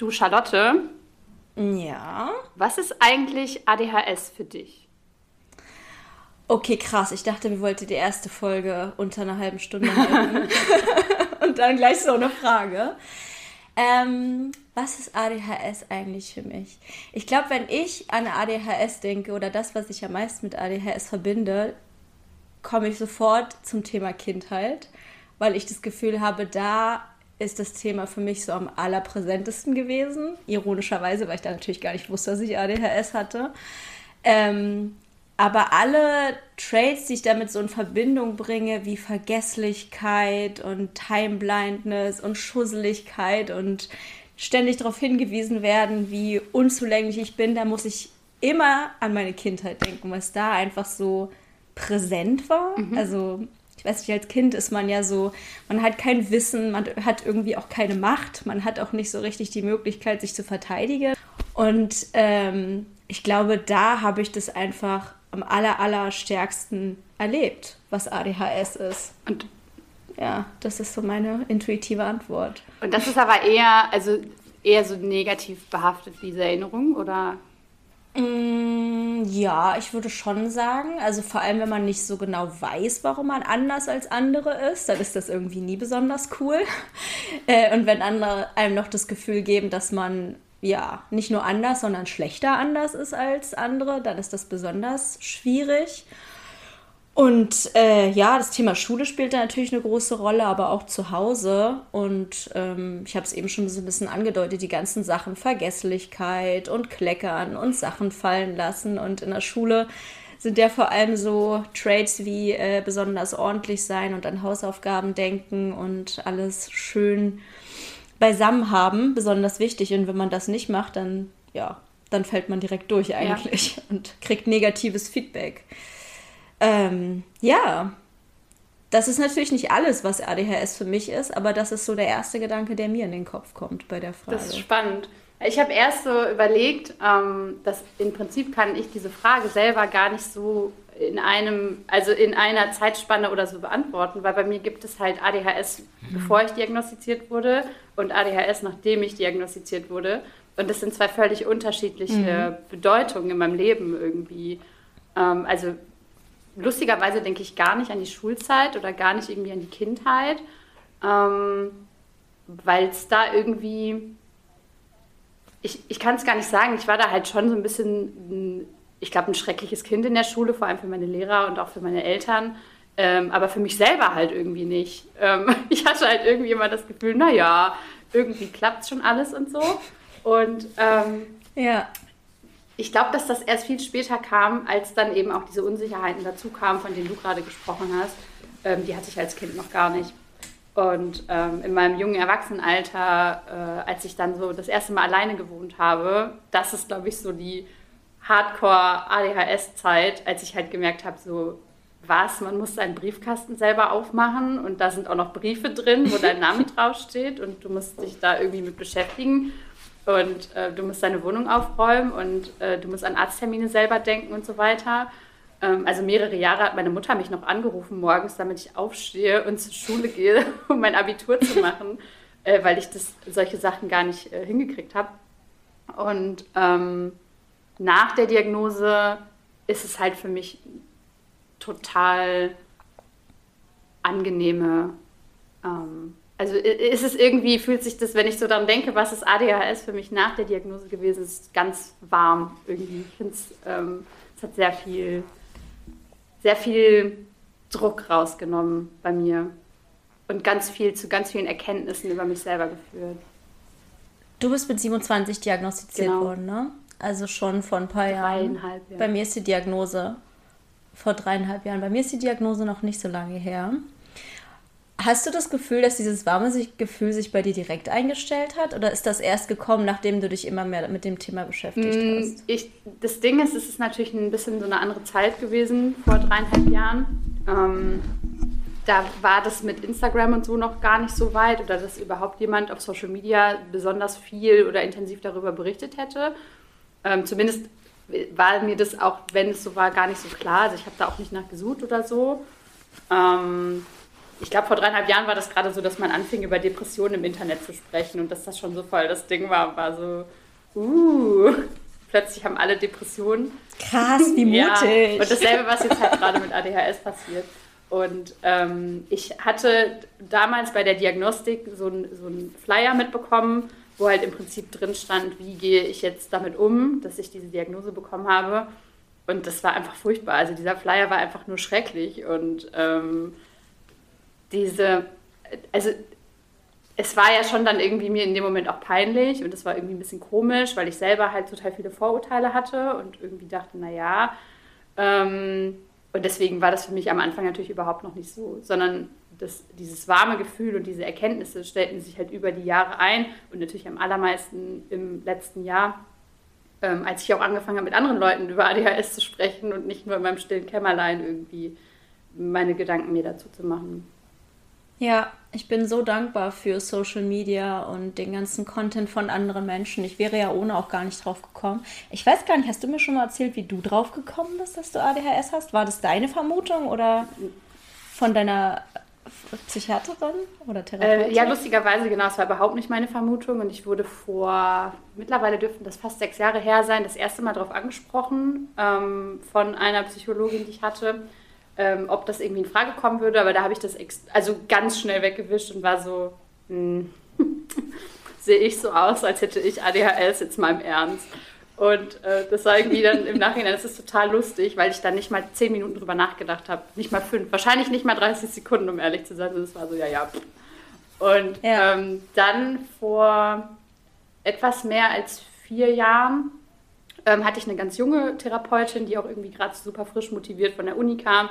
Du, Charlotte. Ja. Was ist eigentlich ADHS für dich? Okay, krass. Ich dachte, wir wollten die erste Folge unter einer halben Stunde halten. Und dann gleich so eine Frage. Ähm, was ist ADHS eigentlich für mich? Ich glaube, wenn ich an ADHS denke oder das, was ich am meisten mit ADHS verbinde, komme ich sofort zum Thema Kindheit, weil ich das Gefühl habe, da ist das Thema für mich so am allerpräsentesten gewesen. Ironischerweise, weil ich da natürlich gar nicht wusste, dass ich ADHS hatte. Ähm, aber alle Traits, die ich damit so in Verbindung bringe, wie Vergesslichkeit und Time Blindness und Schusseligkeit und ständig darauf hingewiesen werden, wie unzulänglich ich bin, da muss ich immer an meine Kindheit denken, was da einfach so präsent war. Mhm. Also ich weiß nicht, als Kind ist man ja so, man hat kein Wissen, man hat irgendwie auch keine Macht, man hat auch nicht so richtig die Möglichkeit, sich zu verteidigen. Und ähm, ich glaube, da habe ich das einfach am aller, aller stärksten erlebt, was ADHS ist. Und ja, das ist so meine intuitive Antwort. Und das ist aber eher, also eher so negativ behaftet, diese Erinnerung, oder? Mm, ja, ich würde schon sagen. Also vor allem, wenn man nicht so genau weiß, warum man anders als andere ist, dann ist das irgendwie nie besonders cool. Äh, und wenn andere einem noch das Gefühl geben, dass man ja nicht nur anders, sondern schlechter anders ist als andere, dann ist das besonders schwierig. Und äh, ja, das Thema Schule spielt da natürlich eine große Rolle, aber auch zu Hause. Und ähm, ich habe es eben schon so ein bisschen angedeutet, die ganzen Sachen, Vergesslichkeit und Kleckern und Sachen fallen lassen. Und in der Schule sind ja vor allem so Traits wie äh, besonders ordentlich sein und an Hausaufgaben denken und alles schön beisammen haben, besonders wichtig. Und wenn man das nicht macht, dann ja, dann fällt man direkt durch eigentlich ja. und kriegt negatives Feedback. Ähm, ja, das ist natürlich nicht alles, was ADHS für mich ist, aber das ist so der erste Gedanke, der mir in den Kopf kommt bei der Frage. Das ist spannend. Ich habe erst so überlegt, ähm, dass im Prinzip kann ich diese Frage selber gar nicht so in einem, also in einer Zeitspanne oder so beantworten, weil bei mir gibt es halt ADHS, mhm. bevor ich diagnostiziert wurde und ADHS, nachdem ich diagnostiziert wurde. Und das sind zwei völlig unterschiedliche mhm. Bedeutungen in meinem Leben irgendwie. Ähm, also lustigerweise denke ich gar nicht an die Schulzeit oder gar nicht irgendwie an die Kindheit, ähm, weil es da irgendwie, ich, ich kann es gar nicht sagen, ich war da halt schon so ein bisschen, ich glaube, ein schreckliches Kind in der Schule, vor allem für meine Lehrer und auch für meine Eltern. Ähm, aber für mich selber halt irgendwie nicht. Ähm, ich hatte halt irgendwie immer das Gefühl, naja, irgendwie klappt schon alles und so. Und ähm, ja ich glaube, dass das erst viel später kam, als dann eben auch diese Unsicherheiten dazu kamen, von denen du gerade gesprochen hast. Ähm, die hatte ich als Kind noch gar nicht. Und ähm, in meinem jungen Erwachsenenalter, äh, als ich dann so das erste Mal alleine gewohnt habe, das ist, glaube ich, so die Hardcore-ADHS-Zeit, als ich halt gemerkt habe, so, was, man muss seinen Briefkasten selber aufmachen und da sind auch noch Briefe drin, wo dein Name draufsteht und du musst dich da irgendwie mit beschäftigen. Und äh, du musst deine Wohnung aufräumen und äh, du musst an Arzttermine selber denken und so weiter. Ähm, also mehrere Jahre hat meine Mutter mich noch angerufen morgens, damit ich aufstehe und zur Schule gehe, um mein Abitur zu machen, äh, weil ich das, solche Sachen gar nicht äh, hingekriegt habe. Und ähm, nach der Diagnose ist es halt für mich total angenehme ähm, also ist es irgendwie, fühlt sich das, wenn ich so daran denke, was ist ADHS für mich nach der Diagnose gewesen ist, ganz warm irgendwie. Ich finde es, ähm, es hat sehr viel, sehr viel Druck rausgenommen bei mir und ganz viel zu ganz vielen Erkenntnissen über mich selber geführt. Du bist mit 27 diagnostiziert genau. worden, ne? Also schon vor ein paar Jahren. Jahren. Bei mir ist die Diagnose vor dreieinhalb Jahren. Bei mir ist die Diagnose noch nicht so lange her. Hast du das Gefühl, dass dieses warme Gefühl sich bei dir direkt eingestellt hat? Oder ist das erst gekommen, nachdem du dich immer mehr mit dem Thema beschäftigt mm, hast? Ich, das Ding ist, es ist natürlich ein bisschen so eine andere Zeit gewesen, vor dreieinhalb Jahren. Ähm, da war das mit Instagram und so noch gar nicht so weit oder dass überhaupt jemand auf Social Media besonders viel oder intensiv darüber berichtet hätte. Ähm, zumindest war mir das auch, wenn es so war, gar nicht so klar. Also ich habe da auch nicht nachgesucht oder so. Ähm, ich glaube, vor dreieinhalb Jahren war das gerade so, dass man anfing, über Depressionen im Internet zu sprechen und dass das schon so voll das Ding war, war so, uh, plötzlich haben alle Depressionen. Krass, wie mutig. Ja, und dasselbe, was jetzt halt gerade mit ADHS passiert. Und ähm, ich hatte damals bei der Diagnostik so einen so Flyer mitbekommen, wo halt im Prinzip drin stand, wie gehe ich jetzt damit um, dass ich diese Diagnose bekommen habe. Und das war einfach furchtbar. Also dieser Flyer war einfach nur schrecklich. Und ähm, diese, also es war ja schon dann irgendwie mir in dem Moment auch peinlich und es war irgendwie ein bisschen komisch, weil ich selber halt total viele Vorurteile hatte und irgendwie dachte, naja, ähm, und deswegen war das für mich am Anfang natürlich überhaupt noch nicht so, sondern das, dieses warme Gefühl und diese Erkenntnisse stellten sich halt über die Jahre ein und natürlich am allermeisten im letzten Jahr, ähm, als ich auch angefangen habe, mit anderen Leuten über ADHS zu sprechen und nicht nur in meinem stillen Kämmerlein irgendwie meine Gedanken mir dazu zu machen. Ja, ich bin so dankbar für Social Media und den ganzen Content von anderen Menschen. Ich wäre ja ohne auch gar nicht drauf gekommen. Ich weiß gar nicht, hast du mir schon mal erzählt, wie du drauf gekommen bist, dass du ADHS hast? War das deine Vermutung oder von deiner Psychiaterin oder Therapeutin? Äh, ja, lustigerweise, genau. Es war überhaupt nicht meine Vermutung. Und ich wurde vor, mittlerweile dürften das fast sechs Jahre her sein, das erste Mal darauf angesprochen ähm, von einer Psychologin, die ich hatte ähm, ob das irgendwie in Frage kommen würde, aber da habe ich das also ganz schnell weggewischt und war so, hm, sehe ich so aus, als hätte ich ADHS jetzt mal im Ernst. Und äh, das war irgendwie dann im Nachhinein, das ist total lustig, weil ich dann nicht mal zehn Minuten drüber nachgedacht habe. Nicht mal fünf, wahrscheinlich nicht mal 30 Sekunden, um ehrlich zu sein. Das war so, ja, ja. Und ja. Ähm, dann vor etwas mehr als vier Jahren ähm, hatte ich eine ganz junge Therapeutin, die auch irgendwie gerade super frisch motiviert von der Uni kam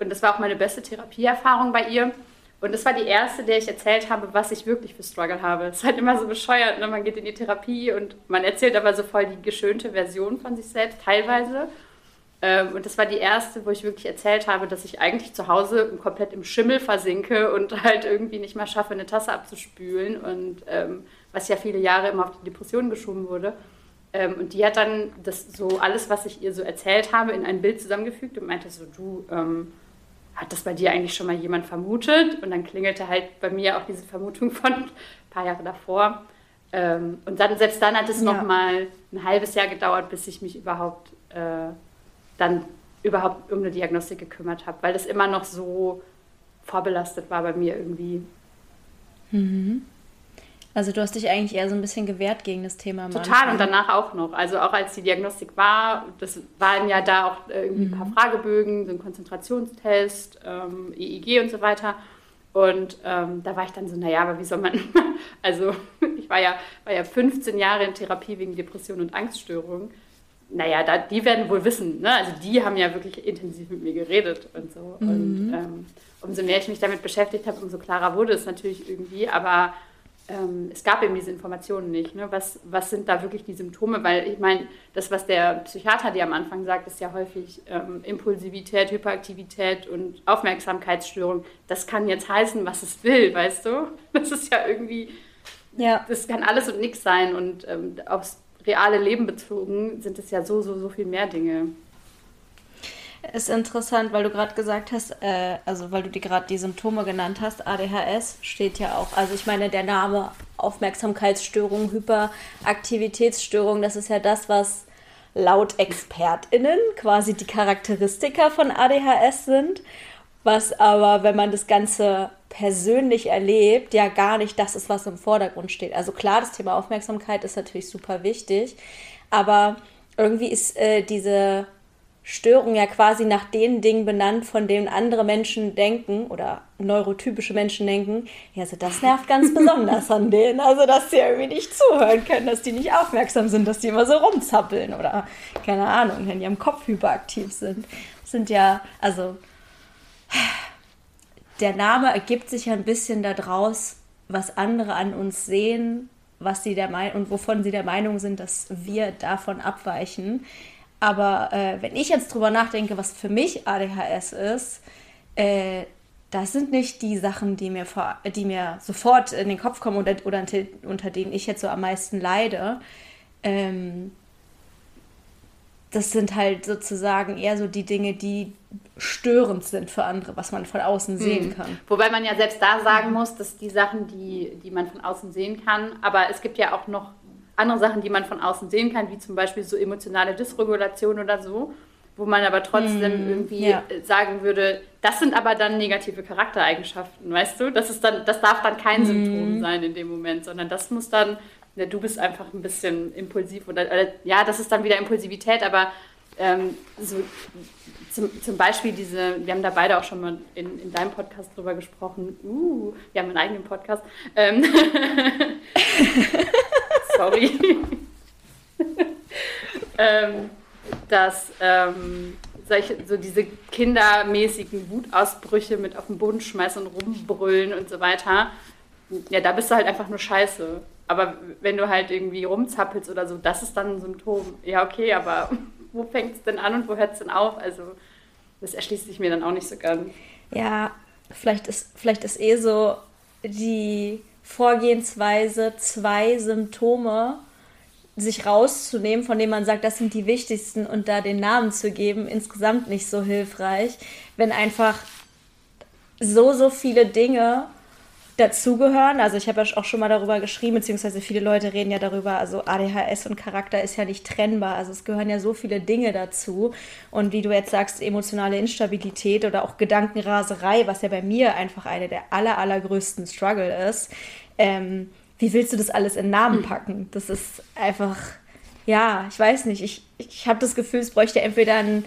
und das war auch meine beste Therapieerfahrung bei ihr. Und das war die erste, der ich erzählt habe, was ich wirklich für Struggle habe. Es ist halt immer so bescheuert, ne? man geht in die Therapie und man erzählt aber so voll die geschönte Version von sich selbst, teilweise. Ähm, und das war die erste, wo ich wirklich erzählt habe, dass ich eigentlich zu Hause komplett im Schimmel versinke und halt irgendwie nicht mal schaffe, eine Tasse abzuspülen. Und ähm, was ja viele Jahre immer auf die Depression geschoben wurde. Ähm, und die hat dann das so alles, was ich ihr so erzählt habe, in ein Bild zusammengefügt und meinte so, du, ähm, hat das bei dir eigentlich schon mal jemand vermutet? Und dann klingelte halt bei mir auch diese Vermutung von ein paar Jahre davor. Ähm, und dann, selbst dann hat es ja. noch mal ein halbes Jahr gedauert, bis ich mich überhaupt äh, dann überhaupt um eine Diagnostik gekümmert habe, weil das immer noch so vorbelastet war bei mir irgendwie. Mhm. Also du hast dich eigentlich eher so ein bisschen gewehrt gegen das Thema. Total und danach auch noch. Also auch als die Diagnostik war, das waren ja da auch äh, irgendwie mhm. ein paar mhm. Fragebögen, so ein Konzentrationstest, ähm, EEG und so weiter. Und ähm, da war ich dann so, naja, aber wie soll man, also ich war ja, war ja 15 Jahre in Therapie wegen Depression und Angststörung. Naja, da, die werden wohl wissen, ne? also die haben ja wirklich intensiv mit mir geredet und so. Mhm. Und ähm, umso mehr ich mich damit beschäftigt habe, umso klarer wurde es natürlich irgendwie. Aber ähm, es gab eben diese Informationen nicht. Ne? Was, was sind da wirklich die Symptome? Weil ich meine, das, was der Psychiater dir am Anfang sagt, ist ja häufig ähm, Impulsivität, Hyperaktivität und Aufmerksamkeitsstörung. Das kann jetzt heißen, was es will, weißt du? Das ist ja irgendwie, ja. das kann alles und nichts sein. Und ähm, aufs reale Leben bezogen sind es ja so, so, so viel mehr Dinge. Ist interessant, weil du gerade gesagt hast, äh, also weil du dir gerade die Symptome genannt hast, ADHS steht ja auch, also ich meine, der Name Aufmerksamkeitsstörung, Hyperaktivitätsstörung, das ist ja das, was laut ExpertInnen quasi die Charakteristika von ADHS sind, was aber, wenn man das Ganze persönlich erlebt, ja gar nicht das ist, was im Vordergrund steht. Also klar, das Thema Aufmerksamkeit ist natürlich super wichtig, aber irgendwie ist äh, diese Störung ja quasi nach den Dingen benannt, von denen andere Menschen denken oder neurotypische Menschen denken, ja, also das nervt ganz besonders an denen. Also, dass sie irgendwie nicht zuhören können, dass die nicht aufmerksam sind, dass die immer so rumzappeln oder, keine Ahnung, wenn die am Kopf hyperaktiv sind. Das sind ja, also, der Name ergibt sich ja ein bisschen daraus, was andere an uns sehen, was sie der Meinung und wovon sie der Meinung sind, dass wir davon abweichen. Aber äh, wenn ich jetzt drüber nachdenke, was für mich ADHS ist, äh, das sind nicht die Sachen, die mir, vor, die mir sofort in den Kopf kommen oder, oder unter denen ich jetzt so am meisten leide. Ähm, das sind halt sozusagen eher so die Dinge, die störend sind für andere, was man von außen sehen mhm. kann. Wobei man ja selbst da sagen muss, dass die Sachen, die, die man von außen sehen kann, aber es gibt ja auch noch andere Sachen, die man von außen sehen kann, wie zum Beispiel so emotionale Dysregulation oder so, wo man aber trotzdem mm, irgendwie ja. sagen würde, das sind aber dann negative Charaktereigenschaften, weißt du? Das ist dann, das darf dann kein mm. Symptom sein in dem Moment, sondern das muss dann, ja, du bist einfach ein bisschen impulsiv oder, oder ja, das ist dann wieder Impulsivität, aber ähm, so zum, zum Beispiel diese, wir haben da beide auch schon mal in, in deinem Podcast drüber gesprochen, uh, wir haben einen eigenen Podcast. Ähm, sorry. ähm, dass ähm, solche, so diese kindermäßigen Wutausbrüche mit auf den Boden schmeißen und rumbrüllen und so weiter, ja, da bist du halt einfach nur scheiße. Aber wenn du halt irgendwie rumzappelst oder so, das ist dann ein Symptom. Ja, okay, aber wo fängt es denn an und wo hört es denn auf? Also, das erschließt sich mir dann auch nicht so ganz. Ja, vielleicht ist, vielleicht ist eh so die Vorgehensweise zwei Symptome sich rauszunehmen, von denen man sagt, das sind die wichtigsten und da den Namen zu geben, insgesamt nicht so hilfreich, wenn einfach so, so viele Dinge dazugehören. Also ich habe ja auch schon mal darüber geschrieben, beziehungsweise viele Leute reden ja darüber, also ADHS und Charakter ist ja nicht trennbar. Also es gehören ja so viele Dinge dazu. Und wie du jetzt sagst, emotionale Instabilität oder auch Gedankenraserei, was ja bei mir einfach eine der aller, allergrößten Struggle ist. Ähm, wie willst du das alles in Namen hm. packen? Das ist einfach, ja, ich weiß nicht. Ich, ich habe das Gefühl, es bräuchte entweder einen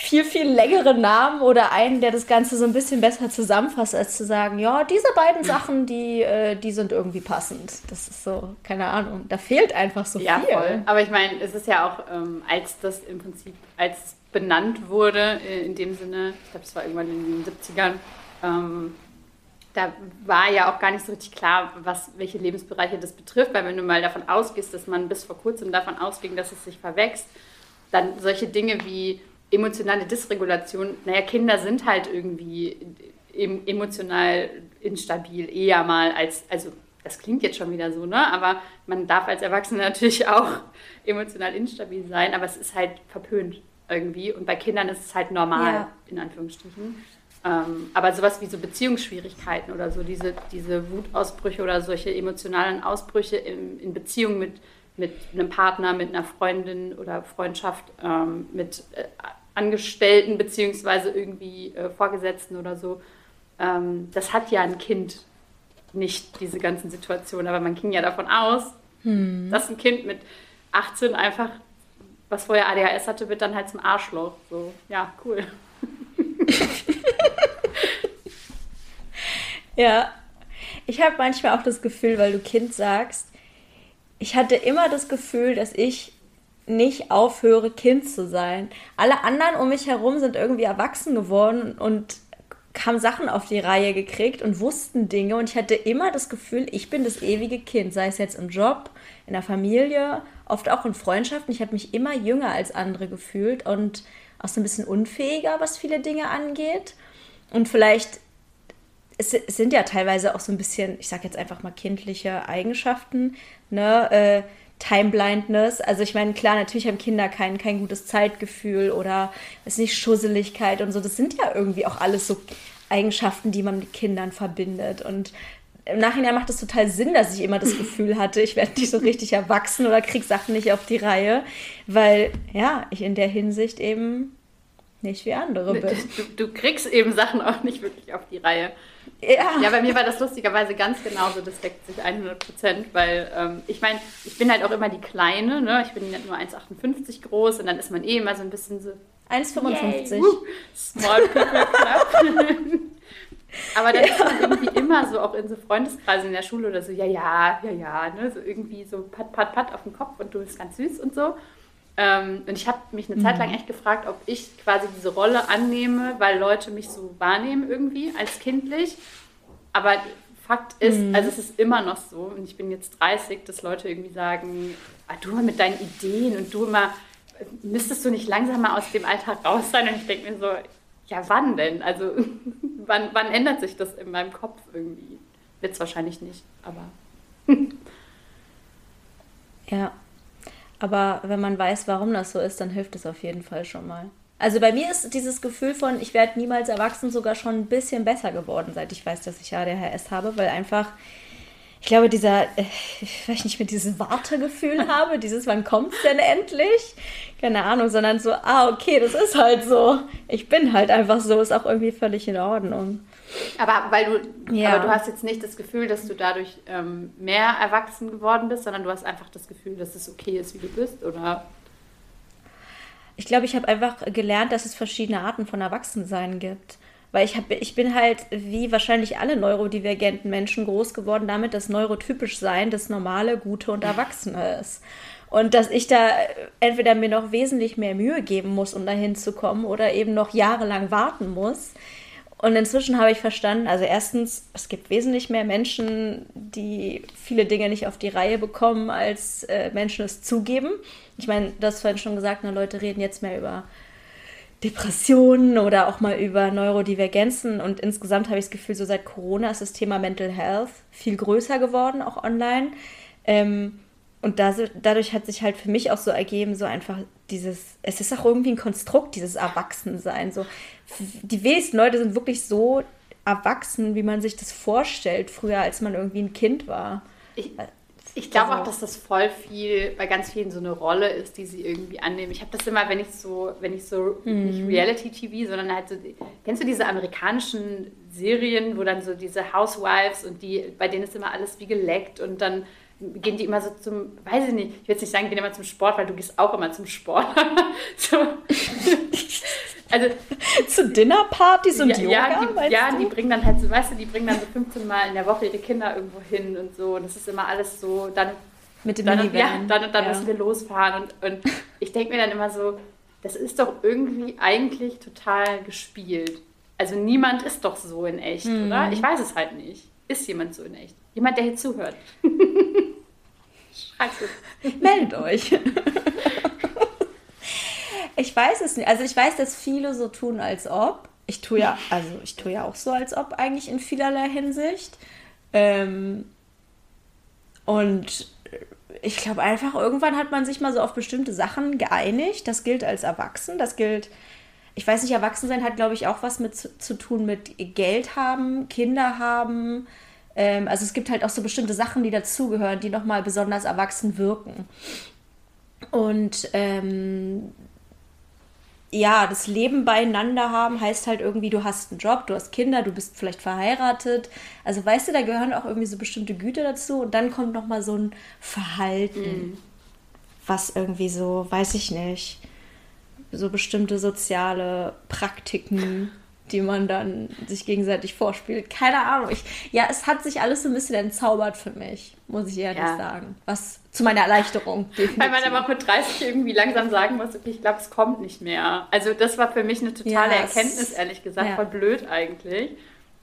viel, viel längeren Namen oder einen, der das Ganze so ein bisschen besser zusammenfasst, als zu sagen, ja, diese beiden Sachen, die, äh, die sind irgendwie passend. Das ist so, keine Ahnung, da fehlt einfach so ja, viel. Voll. Aber ich meine, es ist ja auch, ähm, als das im Prinzip, als benannt wurde, äh, in dem Sinne, ich glaube, es war irgendwann in den 70ern, ähm, da war ja auch gar nicht so richtig klar, was, welche Lebensbereiche das betrifft, weil wenn du mal davon ausgehst, dass man bis vor kurzem davon ausging, dass es sich verwächst, dann solche Dinge wie emotionale Dysregulation, naja, Kinder sind halt irgendwie emotional instabil, eher mal als, also das klingt jetzt schon wieder so, ne? Aber man darf als Erwachsener natürlich auch emotional instabil sein, aber es ist halt verpönt irgendwie. Und bei Kindern ist es halt normal, ja. in Anführungsstrichen. Ähm, aber sowas wie so Beziehungsschwierigkeiten oder so, diese, diese Wutausbrüche oder solche emotionalen Ausbrüche in, in Beziehung mit, mit einem Partner, mit einer Freundin oder Freundschaft, ähm, mit äh, Angestellten beziehungsweise irgendwie äh, Vorgesetzten oder so, ähm, das hat ja ein Kind nicht, diese ganzen Situationen. Aber man ging ja davon aus, hm. dass ein Kind mit 18 einfach, was vorher ADHS hatte, wird dann halt zum Arschloch. So, ja, cool. ja, ich habe manchmal auch das Gefühl, weil du Kind sagst, ich hatte immer das Gefühl, dass ich nicht aufhöre, Kind zu sein. Alle anderen um mich herum sind irgendwie erwachsen geworden und haben Sachen auf die Reihe gekriegt und wussten Dinge und ich hatte immer das Gefühl, ich bin das ewige Kind, sei es jetzt im Job, in der Familie, oft auch in Freundschaften. Ich habe mich immer jünger als andere gefühlt und auch so ein bisschen unfähiger, was viele Dinge angeht. Und vielleicht es sind ja teilweise auch so ein bisschen, ich sage jetzt einfach mal kindliche Eigenschaften, ne? Äh, Time Blindness. Also ich meine, klar, natürlich haben Kinder kein, kein gutes Zeitgefühl oder ist nicht Schusseligkeit und so. Das sind ja irgendwie auch alles so Eigenschaften, die man mit Kindern verbindet. Und im Nachhinein macht es total Sinn, dass ich immer das Gefühl hatte, ich werde nicht so richtig erwachsen oder krieg Sachen nicht auf die Reihe, weil ja, ich in der Hinsicht eben nicht wie andere bin. Du, du kriegst eben Sachen auch nicht wirklich auf die Reihe. Ja. ja, bei mir war das lustigerweise ganz genauso, das deckt sich 100 Prozent, weil ähm, ich meine, ich bin halt auch immer die Kleine, ne? ich bin nur 1,58 groß und dann ist man eh immer so ein bisschen so 1,55. Small People Club. Aber dann ja. ist man irgendwie immer so auch in so Freundeskreisen in der Schule oder so, ja, ja, ja, ja, ne? so irgendwie so pat, pat, pat auf den Kopf und du bist ganz süß und so. Ähm, und ich habe mich eine Zeit lang mhm. echt gefragt, ob ich quasi diese Rolle annehme, weil Leute mich so wahrnehmen irgendwie als kindlich. Aber Fakt ist, mhm. also es ist immer noch so, und ich bin jetzt 30, dass Leute irgendwie sagen, ah, du mal mit deinen Ideen und du immer, müsstest du nicht langsam mal aus dem Alltag raus sein? Und ich denke mir so, ja, wann denn? Also wann, wann ändert sich das in meinem Kopf irgendwie? Wird es wahrscheinlich nicht, aber. ja, Aber wenn man weiß, warum das so ist, dann hilft es auf jeden Fall schon mal. Also bei mir ist dieses Gefühl von, ich werde niemals erwachsen, sogar schon ein bisschen besser geworden, seit ich weiß, dass ich ADHS habe, weil einfach, ich glaube, dieser, äh, ich nicht mehr, dieses Wartegefühl habe, dieses, wann kommt es denn endlich? Keine Ahnung, sondern so, ah, okay, das ist halt so. Ich bin halt einfach so, ist auch irgendwie völlig in Ordnung. Aber weil du, ja. aber du hast jetzt nicht das Gefühl, dass du dadurch ähm, mehr erwachsen geworden bist, sondern du hast einfach das Gefühl, dass es okay ist, wie du bist, oder? Ich glaube, ich habe einfach gelernt, dass es verschiedene Arten von Erwachsensein gibt. Weil ich, hab, ich bin halt, wie wahrscheinlich alle neurodivergenten Menschen, groß geworden damit, dass neurotypisch sein das normale, gute und Erwachsene ist. Und dass ich da entweder mir noch wesentlich mehr Mühe geben muss, um dahin zu kommen, oder eben noch jahrelang warten muss. Und inzwischen habe ich verstanden, also erstens, es gibt wesentlich mehr Menschen, die viele Dinge nicht auf die Reihe bekommen, als äh, Menschen es zugeben. Ich meine, du hast vorhin schon gesagt, ne, Leute reden jetzt mehr über Depressionen oder auch mal über Neurodivergenzen. Und insgesamt habe ich das Gefühl, so seit Corona ist das Thema Mental Health viel größer geworden, auch online. Ähm, und das, dadurch hat sich halt für mich auch so ergeben, so einfach dieses, es ist auch irgendwie ein Konstrukt, dieses Erwachsensein. So, die wenigsten Leute sind wirklich so erwachsen, wie man sich das vorstellt, früher, als man irgendwie ein Kind war. Ich, ich glaube also, auch, dass das voll viel bei ganz vielen so eine Rolle ist, die sie irgendwie annehmen. Ich habe das immer, wenn ich so, wenn ich so mhm. nicht Reality-TV, sondern halt so, kennst du diese amerikanischen Serien, wo dann so diese Housewives und die, bei denen ist immer alles wie geleckt und dann gehen die immer so zum, weiß ich nicht, ich will jetzt nicht sagen, gehen immer zum Sport, weil du gehst auch immer zum Sport. so. also zu Dinnerpartys und ja, Yoga, ja, die, ja, die bringen dann halt so, weißt du, die bringen dann so 15 Mal in der Woche ihre Kinder irgendwo hin und so. Und das ist immer alles so, dann mit dem dann, Ja, dann und dann ja. müssen wir losfahren. Und, und ich denke mir dann immer so, das ist doch irgendwie eigentlich total gespielt. Also niemand ist doch so in echt, mhm. oder? Ich weiß es halt nicht. Ist jemand so in echt? Jemand, der hier zuhört. Meldet euch. ich weiß es nicht. Also ich weiß, dass viele so tun, als ob. Ich tue ja, also ich tue ja auch so, als ob eigentlich in vielerlei Hinsicht. Ähm, und ich glaube einfach, irgendwann hat man sich mal so auf bestimmte Sachen geeinigt. Das gilt als Erwachsen, das gilt, ich weiß nicht, Erwachsensein hat, glaube ich, auch was mit zu tun mit Geld haben, Kinder haben, ähm, also es gibt halt auch so bestimmte Sachen, die dazugehören, die nochmal besonders erwachsen wirken. Und ähm, ja, das Leben beieinander haben heißt halt irgendwie, du hast einen Job, du hast Kinder, du bist vielleicht verheiratet. Also weißt du, da gehören auch irgendwie so bestimmte Güter dazu und dann kommt nochmal so ein Verhalten, mhm. was irgendwie so, weiß ich nicht, so bestimmte soziale Praktiken die man dann sich gegenseitig vorspielt. Keine Ahnung. Ich, ja, es hat sich alles so ein bisschen entzaubert für mich, muss ich ehrlich ja. sagen. Was zu meiner Erleichterung. Definitiv. Weil man aber mit 30 irgendwie langsam sagen muss, okay, ich glaube, es kommt nicht mehr. Also das war für mich eine totale ja, Erkenntnis, ehrlich gesagt. Ja. Voll blöd eigentlich.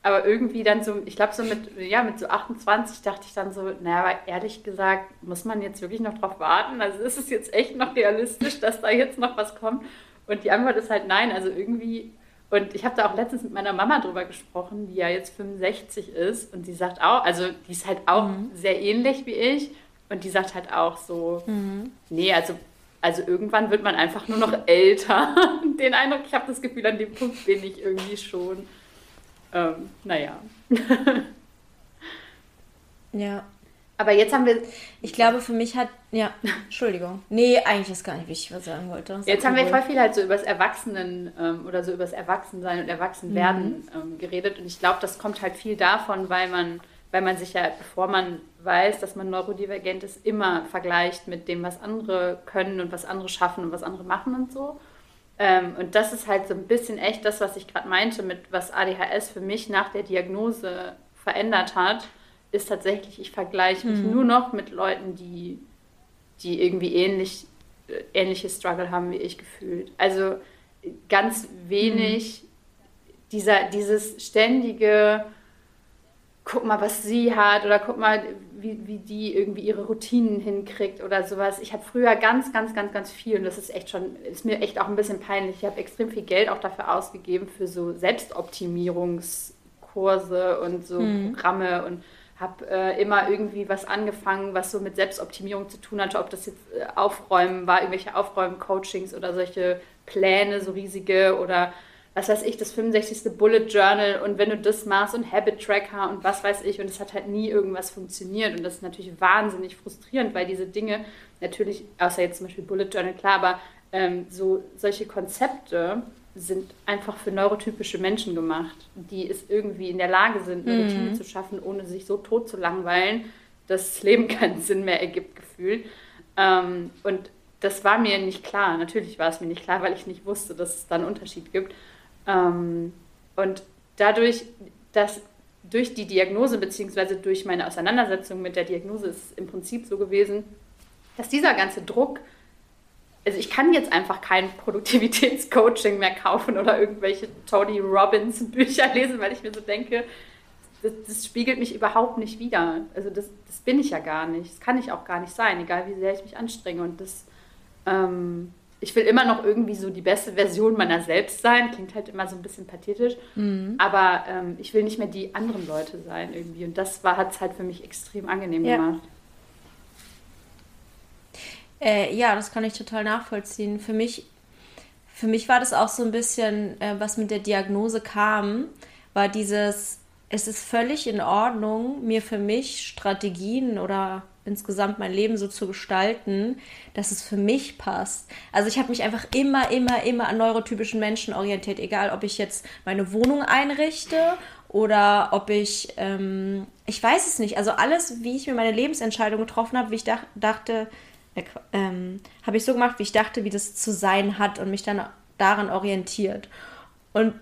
Aber irgendwie dann so, ich glaube so mit, ja, mit so 28 dachte ich dann so, naja, aber ehrlich gesagt, muss man jetzt wirklich noch drauf warten? Also ist es jetzt echt noch realistisch, dass da jetzt noch was kommt? Und die Antwort ist halt nein. Also irgendwie und ich habe da auch letztens mit meiner Mama drüber gesprochen, die ja jetzt 65 ist. Und die sagt auch, also die ist halt auch mhm. sehr ähnlich wie ich. Und die sagt halt auch so, mhm. nee, also, also irgendwann wird man einfach nur noch älter. Den Eindruck, ich habe das Gefühl, an dem Punkt bin ich irgendwie schon. Ähm, naja. ja. Aber jetzt haben wir. Ich glaube, für mich hat. Ja, Entschuldigung. Nee, eigentlich ist gar nicht wichtig, was ich sagen wollte. Jetzt haben wir voll viel halt so übers Erwachsenen ähm, oder so übers Erwachsensein und Erwachsenwerden mhm. ähm, geredet. Und ich glaube, das kommt halt viel davon, weil man, weil man sich ja, bevor man weiß, dass man neurodivergent ist, immer vergleicht mit dem, was andere können und was andere schaffen und was andere machen und so. Ähm, und das ist halt so ein bisschen echt das, was ich gerade meinte, mit was ADHS für mich nach der Diagnose verändert hat ist tatsächlich, ich vergleiche mich mhm. nur noch mit Leuten, die, die irgendwie ähnlich, äh, ähnliche Struggle haben wie ich gefühlt. Also ganz wenig mhm. dieser, dieses ständige, guck mal, was sie hat oder guck mal, wie, wie die irgendwie ihre Routinen hinkriegt oder sowas. Ich habe früher ganz, ganz, ganz, ganz viel und das ist echt schon, ist mir echt auch ein bisschen peinlich. Ich habe extrem viel Geld auch dafür ausgegeben für so Selbstoptimierungskurse und so mhm. Programme und habe äh, immer irgendwie was angefangen, was so mit Selbstoptimierung zu tun hatte, ob das jetzt äh, Aufräumen war, irgendwelche Aufräumen-Coachings oder solche Pläne, so riesige oder was weiß ich, das 65. Bullet Journal und wenn du das machst und Habit Tracker und was weiß ich und es hat halt nie irgendwas funktioniert und das ist natürlich wahnsinnig frustrierend, weil diese Dinge natürlich, außer jetzt zum Beispiel Bullet Journal, klar, aber ähm, so solche Konzepte sind einfach für neurotypische Menschen gemacht, die es irgendwie in der Lage sind, eine mhm. Routine zu schaffen, ohne sich so tot zu langweilen, dass das Leben keinen Sinn mehr ergibt, gefühlt. Ähm, und das war mir nicht klar. Natürlich war es mir nicht klar, weil ich nicht wusste, dass es da einen Unterschied gibt. Ähm, und dadurch, dass durch die Diagnose beziehungsweise durch meine Auseinandersetzung mit der Diagnose ist es im Prinzip so gewesen, dass dieser ganze Druck also ich kann jetzt einfach kein Produktivitätscoaching mehr kaufen oder irgendwelche Tony Robbins Bücher lesen, weil ich mir so denke, das, das spiegelt mich überhaupt nicht wider. Also das, das, bin ich ja gar nicht. Das kann ich auch gar nicht sein, egal wie sehr ich mich anstrenge. Und das, ähm, ich will immer noch irgendwie so die beste Version meiner selbst sein. Klingt halt immer so ein bisschen pathetisch. Mhm. Aber ähm, ich will nicht mehr die anderen Leute sein irgendwie. Und das hat es halt für mich extrem angenehm ja. gemacht. Äh, ja, das kann ich total nachvollziehen. Für mich, für mich war das auch so ein bisschen, äh, was mit der Diagnose kam, war dieses, es ist völlig in Ordnung, mir für mich Strategien oder insgesamt mein Leben so zu gestalten, dass es für mich passt. Also ich habe mich einfach immer, immer, immer an neurotypischen Menschen orientiert, egal ob ich jetzt meine Wohnung einrichte oder ob ich, ähm, ich weiß es nicht, also alles, wie ich mir meine Lebensentscheidung getroffen habe, wie ich dach, dachte, ähm, habe ich so gemacht, wie ich dachte, wie das zu sein hat und mich dann daran orientiert. Und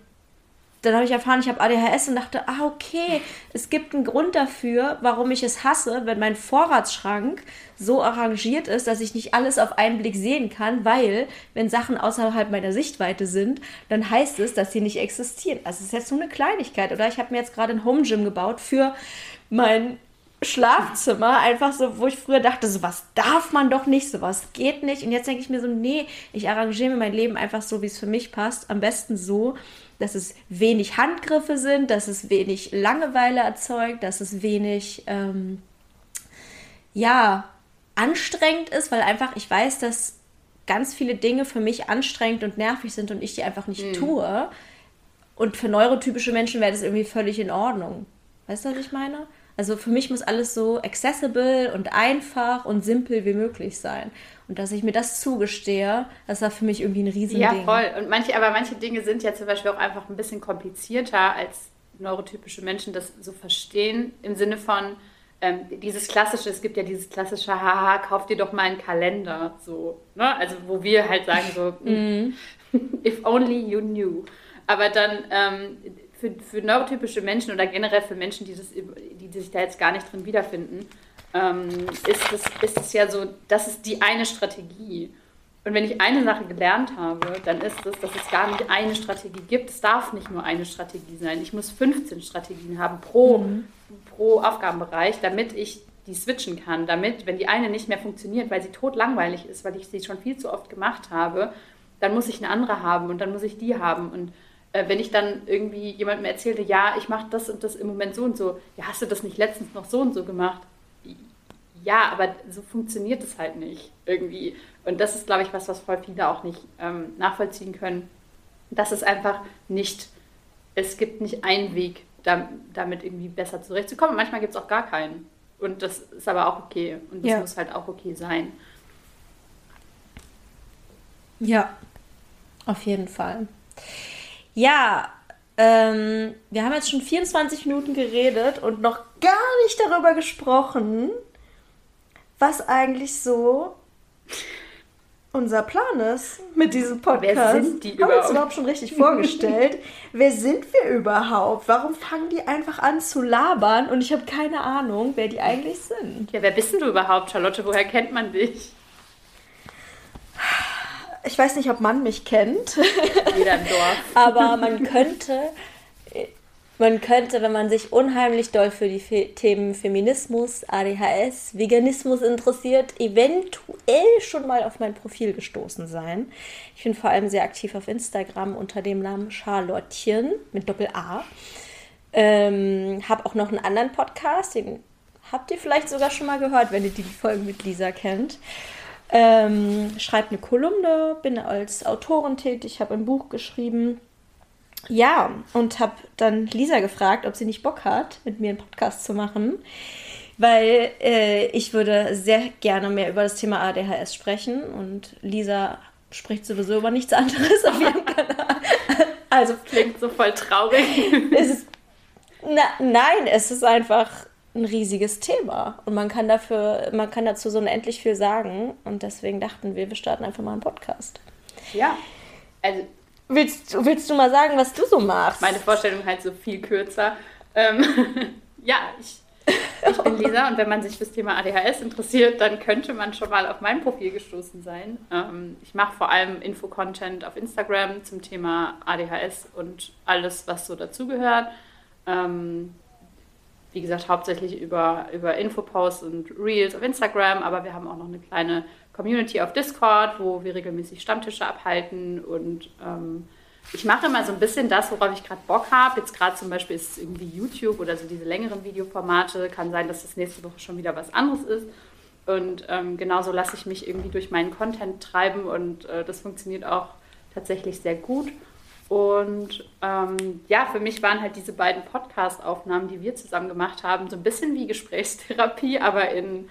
dann habe ich erfahren, ich habe ADHS und dachte, ah, okay, es gibt einen Grund dafür, warum ich es hasse, wenn mein Vorratsschrank so arrangiert ist, dass ich nicht alles auf einen Blick sehen kann, weil, wenn Sachen außerhalb meiner Sichtweite sind, dann heißt es, dass sie nicht existieren. Also, es ist jetzt nur eine Kleinigkeit, oder? Ich habe mir jetzt gerade ein Home Gym gebaut für mein Schlafzimmer, einfach so, wo ich früher dachte, sowas darf man doch nicht, sowas geht nicht. Und jetzt denke ich mir so, nee, ich arrangiere mir mein Leben einfach so, wie es für mich passt. Am besten so, dass es wenig Handgriffe sind, dass es wenig Langeweile erzeugt, dass es wenig, ähm, ja, anstrengend ist, weil einfach ich weiß, dass ganz viele Dinge für mich anstrengend und nervig sind und ich die einfach nicht mhm. tue. Und für neurotypische Menschen wäre das irgendwie völlig in Ordnung. Weißt du, was ich meine? Also für mich muss alles so accessible und einfach und simpel wie möglich sein. Und dass ich mir das zugestehe, das war für mich irgendwie ein Riesending. Ja, voll. Und manche, aber manche Dinge sind ja zum Beispiel auch einfach ein bisschen komplizierter, als neurotypische Menschen das so verstehen. Im Sinne von ähm, dieses klassische, es gibt ja dieses klassische, haha, kauf dir doch mal einen Kalender. So, ne? Also wo wir halt sagen so, mm. if only you knew. Aber dann ähm, für, für neurotypische Menschen oder generell für Menschen, die, das, die, sich da jetzt gar nicht drin wiederfinden, ähm, ist, es, ist es ja so, das ist die eine Strategie. Und wenn ich eine Sache gelernt habe, dann ist es, dass es gar nicht eine Strategie gibt. Es darf nicht nur eine Strategie sein. Ich muss 15 Strategien haben pro, mhm. pro Aufgabenbereich, damit ich die switchen kann. Damit, wenn die eine nicht mehr funktioniert, weil sie tot langweilig ist, weil ich sie schon viel zu oft gemacht habe, dann muss ich eine andere haben und dann muss ich die haben. Und äh, wenn ich dann irgendwie jemandem erzählte, ja, ich mache das und das im Moment so und so, ja, hast du das nicht letztens noch so und so gemacht? Ja, aber so funktioniert es halt nicht irgendwie. Und das ist, glaube ich, was, was voll viele auch nicht ähm, nachvollziehen können. Das ist einfach nicht, es gibt nicht einen Weg, da, damit irgendwie besser zurechtzukommen. Manchmal gibt es auch gar keinen. Und das ist aber auch okay. Und das ja. muss halt auch okay sein. Ja, auf jeden Fall. Ja, ähm, wir haben jetzt schon 24 Minuten geredet und noch gar nicht darüber gesprochen, was eigentlich so unser Plan ist mit diesem Podcast. Wer sind die überhaupt? Haben wir uns überhaupt schon richtig vorgestellt? wer sind wir überhaupt? Warum fangen die einfach an zu labern und ich habe keine Ahnung, wer die eigentlich sind? Ja, wer bist denn du überhaupt, Charlotte? Woher kennt man dich? Ich weiß nicht, ob man mich kennt. Jeder im Dorf. Aber man könnte, man könnte, wenn man sich unheimlich doll für die Fe Themen Feminismus, ADHS, Veganismus interessiert, eventuell schon mal auf mein Profil gestoßen sein. Ich bin vor allem sehr aktiv auf Instagram unter dem Namen Charlottchen mit Doppel A. Ähm, habe auch noch einen anderen Podcast, den habt ihr vielleicht sogar schon mal gehört, wenn ihr die Folgen mit Lisa kennt. Ähm, schreibe eine Kolumne, bin als Autorin tätig, habe ein Buch geschrieben. Ja, und habe dann Lisa gefragt, ob sie nicht Bock hat, mit mir einen Podcast zu machen, weil äh, ich würde sehr gerne mehr über das Thema ADHS sprechen und Lisa spricht sowieso über nichts anderes auf ihrem Kanal. Also klingt so voll traurig. es ist, na, nein, es ist einfach ein riesiges Thema und man kann dafür, man kann dazu so unendlich viel sagen und deswegen dachten wir, wir starten einfach mal einen Podcast. Ja, also willst, willst du mal sagen, was du so machst? Meine Vorstellung halt so viel kürzer. Ähm, ja, ich, ich bin Lisa und wenn man sich fürs Thema ADHS interessiert, dann könnte man schon mal auf mein Profil gestoßen sein. Ähm, ich mache vor allem Info-Content auf Instagram zum Thema ADHS und alles, was so dazugehört. Ähm, wie gesagt, hauptsächlich über, über Infoposts und Reels auf Instagram, aber wir haben auch noch eine kleine Community auf Discord, wo wir regelmäßig Stammtische abhalten und ähm, ich mache immer so ein bisschen das, worauf ich gerade Bock habe. Jetzt gerade zum Beispiel ist es irgendwie YouTube oder so diese längeren Videoformate. Kann sein, dass das nächste Woche schon wieder was anderes ist. Und ähm, genauso lasse ich mich irgendwie durch meinen Content treiben und äh, das funktioniert auch tatsächlich sehr gut. Und ähm, ja, für mich waren halt diese beiden Podcast-Aufnahmen, die wir zusammen gemacht haben, so ein bisschen wie Gesprächstherapie, aber in,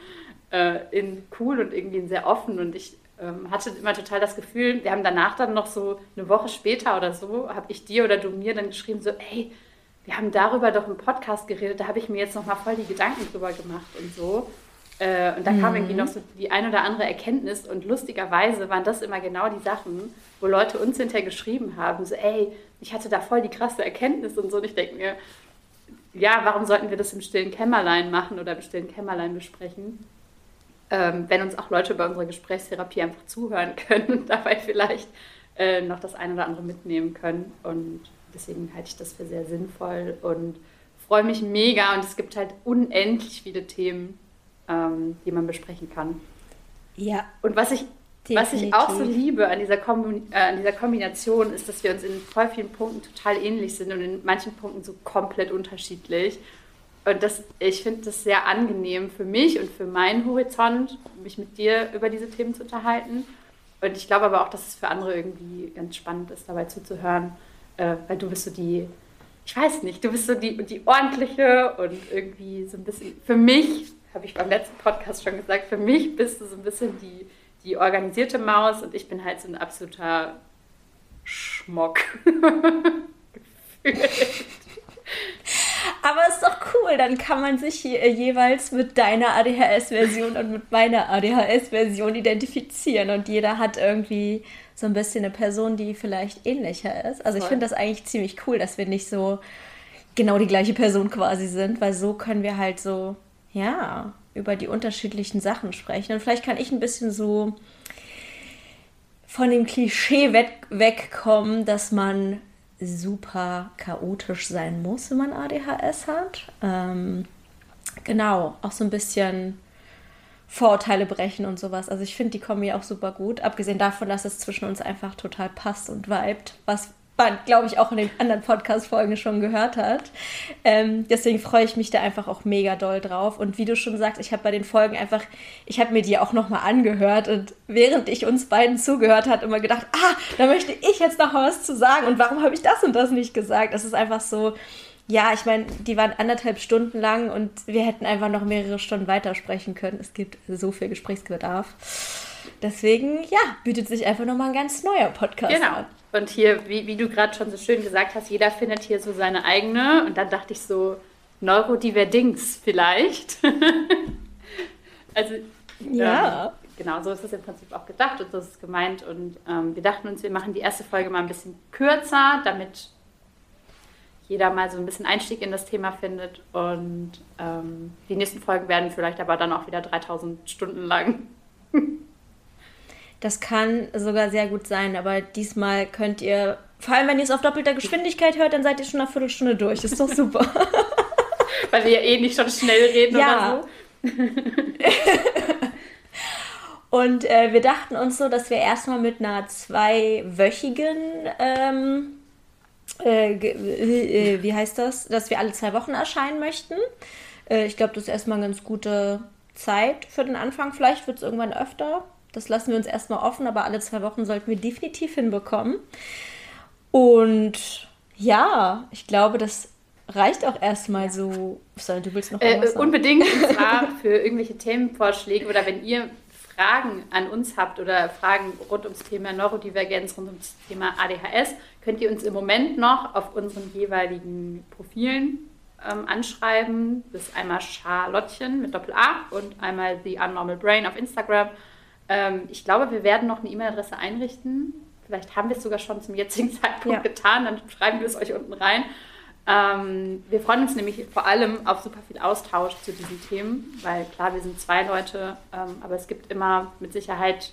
äh, in cool und irgendwie sehr offen. Und ich ähm, hatte immer total das Gefühl, wir haben danach dann noch so eine Woche später oder so, habe ich dir oder du mir dann geschrieben, so, ey, wir haben darüber doch im Podcast geredet, da habe ich mir jetzt noch mal voll die Gedanken drüber gemacht und so. Äh, und da mhm. kam irgendwie noch so die ein oder andere Erkenntnis und lustigerweise waren das immer genau die Sachen, wo Leute uns hinterher geschrieben haben, so ey, ich hatte da voll die krasse Erkenntnis und so. Und ich denke mir, ja, warum sollten wir das im stillen Kämmerlein machen oder im stillen Kämmerlein besprechen, ähm, wenn uns auch Leute bei unserer Gesprächstherapie einfach zuhören können und dabei vielleicht äh, noch das eine oder andere mitnehmen können. Und deswegen halte ich das für sehr sinnvoll und freue mich mega. Und es gibt halt unendlich viele Themen, ähm, die man besprechen kann. Ja. Und was ich, was ich auch so liebe an dieser, äh, an dieser Kombination, ist, dass wir uns in voll vielen Punkten total ähnlich sind und in manchen Punkten so komplett unterschiedlich. Und das, ich finde das sehr angenehm für mich und für meinen Horizont, mich mit dir über diese Themen zu unterhalten. Und ich glaube aber auch, dass es für andere irgendwie ganz spannend ist, dabei zuzuhören, äh, weil du bist so die, ich weiß nicht, du bist so die, die ordentliche und irgendwie so ein bisschen, für mich habe ich beim letzten Podcast schon gesagt, für mich bist du so ein bisschen die, die organisierte Maus und ich bin halt so ein absoluter Schmock. Aber ist doch cool, dann kann man sich hier jeweils mit deiner ADHS-Version und mit meiner ADHS-Version identifizieren und jeder hat irgendwie so ein bisschen eine Person, die vielleicht ähnlicher ist. Also ich finde das eigentlich ziemlich cool, dass wir nicht so genau die gleiche Person quasi sind, weil so können wir halt so ja, über die unterschiedlichen Sachen sprechen. Und vielleicht kann ich ein bisschen so von dem Klischee weg, wegkommen, dass man super chaotisch sein muss, wenn man ADHS hat. Ähm, genau, auch so ein bisschen Vorurteile brechen und sowas. Also ich finde die Kombi auch super gut. Abgesehen davon, dass es zwischen uns einfach total passt und vibet, was man, glaube ich, auch in den anderen Podcast-Folgen schon gehört hat. Ähm, deswegen freue ich mich da einfach auch mega doll drauf. Und wie du schon sagst, ich habe bei den Folgen einfach, ich habe mir die auch nochmal angehört und während ich uns beiden zugehört habe, immer gedacht, ah, da möchte ich jetzt noch was zu sagen und warum habe ich das und das nicht gesagt? Das ist einfach so, ja, ich meine, die waren anderthalb Stunden lang und wir hätten einfach noch mehrere Stunden weitersprechen können. Es gibt so viel Gesprächsbedarf. Deswegen, ja, bietet sich einfach nochmal ein ganz neuer Podcast genau. an. Und hier, wie, wie du gerade schon so schön gesagt hast, jeder findet hier so seine eigene. Und dann dachte ich so, Neurodiverdings vielleicht. also, ja. Ähm, genau, so ist es im Prinzip auch gedacht und so ist es gemeint. Und ähm, wir dachten uns, wir machen die erste Folge mal ein bisschen kürzer, damit jeder mal so ein bisschen Einstieg in das Thema findet. Und ähm, die nächsten Folgen werden vielleicht aber dann auch wieder 3000 Stunden lang. Das kann sogar sehr gut sein, aber diesmal könnt ihr, vor allem wenn ihr es auf doppelter Geschwindigkeit hört, dann seid ihr schon eine Viertelstunde durch. Das ist doch super. Weil wir ja eh nicht schon schnell reden ja. oder so. Und äh, wir dachten uns so, dass wir erstmal mit einer zweiwöchigen ähm, äh, äh, wie heißt das, dass wir alle zwei Wochen erscheinen möchten. Äh, ich glaube, das ist erstmal eine ganz gute Zeit für den Anfang. Vielleicht wird es irgendwann öfter. Das lassen wir uns erstmal offen, aber alle zwei Wochen sollten wir definitiv hinbekommen. Und ja, ich glaube, das reicht auch erstmal so. Sorry, du willst noch äh, Unbedingt, und zwar für irgendwelche Themenvorschläge oder wenn ihr Fragen an uns habt oder Fragen rund ums Thema Neurodivergenz, rund ums Thema ADHS, könnt ihr uns im Moment noch auf unseren jeweiligen Profilen ähm, anschreiben. Das ist einmal Charlottchen mit Doppel-A und einmal The Unnormal Brain auf Instagram. Ähm, ich glaube, wir werden noch eine E-Mail-Adresse einrichten. Vielleicht haben wir es sogar schon zum jetzigen Zeitpunkt ja. getan. Dann schreiben wir es euch unten rein. Ähm, wir freuen uns nämlich vor allem auf super viel Austausch zu diesen Themen, weil klar, wir sind zwei Leute, ähm, aber es gibt immer mit Sicherheit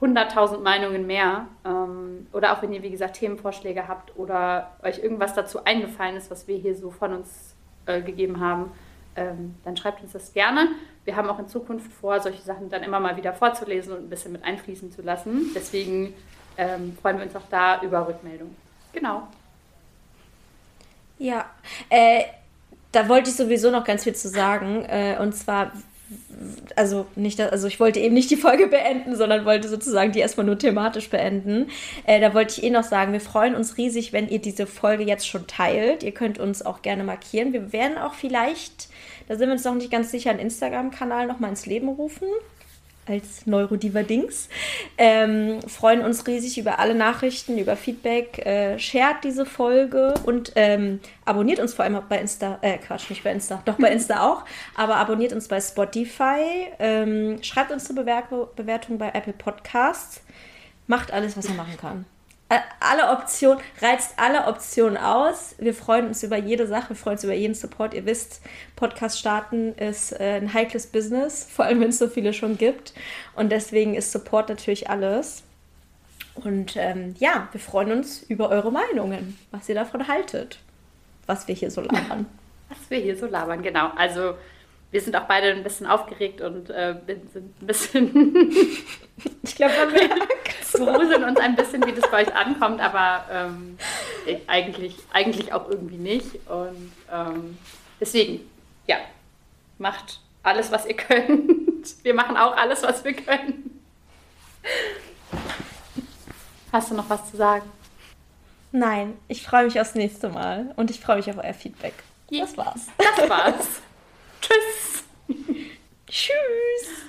100.000 Meinungen mehr. Ähm, oder auch wenn ihr, wie gesagt, Themenvorschläge habt oder euch irgendwas dazu eingefallen ist, was wir hier so von uns äh, gegeben haben, ähm, dann schreibt uns das gerne. Wir haben auch in Zukunft vor, solche Sachen dann immer mal wieder vorzulesen und ein bisschen mit einfließen zu lassen. Deswegen ähm, freuen wir uns auch da über Rückmeldungen. Genau. Ja, äh, da wollte ich sowieso noch ganz viel zu sagen. Äh, und zwar, also nicht, also ich wollte eben nicht die Folge beenden, sondern wollte sozusagen die erstmal nur thematisch beenden. Äh, da wollte ich eh noch sagen, wir freuen uns riesig, wenn ihr diese Folge jetzt schon teilt. Ihr könnt uns auch gerne markieren. Wir werden auch vielleicht, da sind wir uns noch nicht ganz sicher, einen Instagram-Kanal nochmal ins Leben rufen als Neurodiver-Dings. Ähm, freuen uns riesig über alle Nachrichten, über Feedback. Äh, shared diese Folge und ähm, abonniert uns vor allem bei Insta. Äh, Quatsch, nicht bei Insta, doch bei Insta auch. Aber abonniert uns bei Spotify. Ähm, schreibt uns eine Bewertung bei Apple Podcasts. Macht alles, was ihr machen kann alle Optionen, reizt alle Optionen aus. Wir freuen uns über jede Sache, wir freuen uns über jeden Support. Ihr wisst, Podcast starten ist äh, ein heikles Business, vor allem wenn es so viele schon gibt. Und deswegen ist Support natürlich alles. Und ähm, ja, wir freuen uns über eure Meinungen, was ihr davon haltet, was wir hier so labern. Was wir hier so labern, genau. Also wir sind auch beide ein bisschen aufgeregt und äh, sind ein bisschen. ich glaube, man merkt. gruseln uns ein bisschen, wie das bei euch ankommt, aber ähm, eigentlich, eigentlich auch irgendwie nicht. Und ähm, deswegen, ja, macht alles, was ihr könnt. Wir machen auch alles, was wir können. Hast du noch was zu sagen? Nein, ich freue mich aufs nächste Mal und ich freue mich auf euer Feedback. Das war's. Das war's. Tschüss. Tschüss.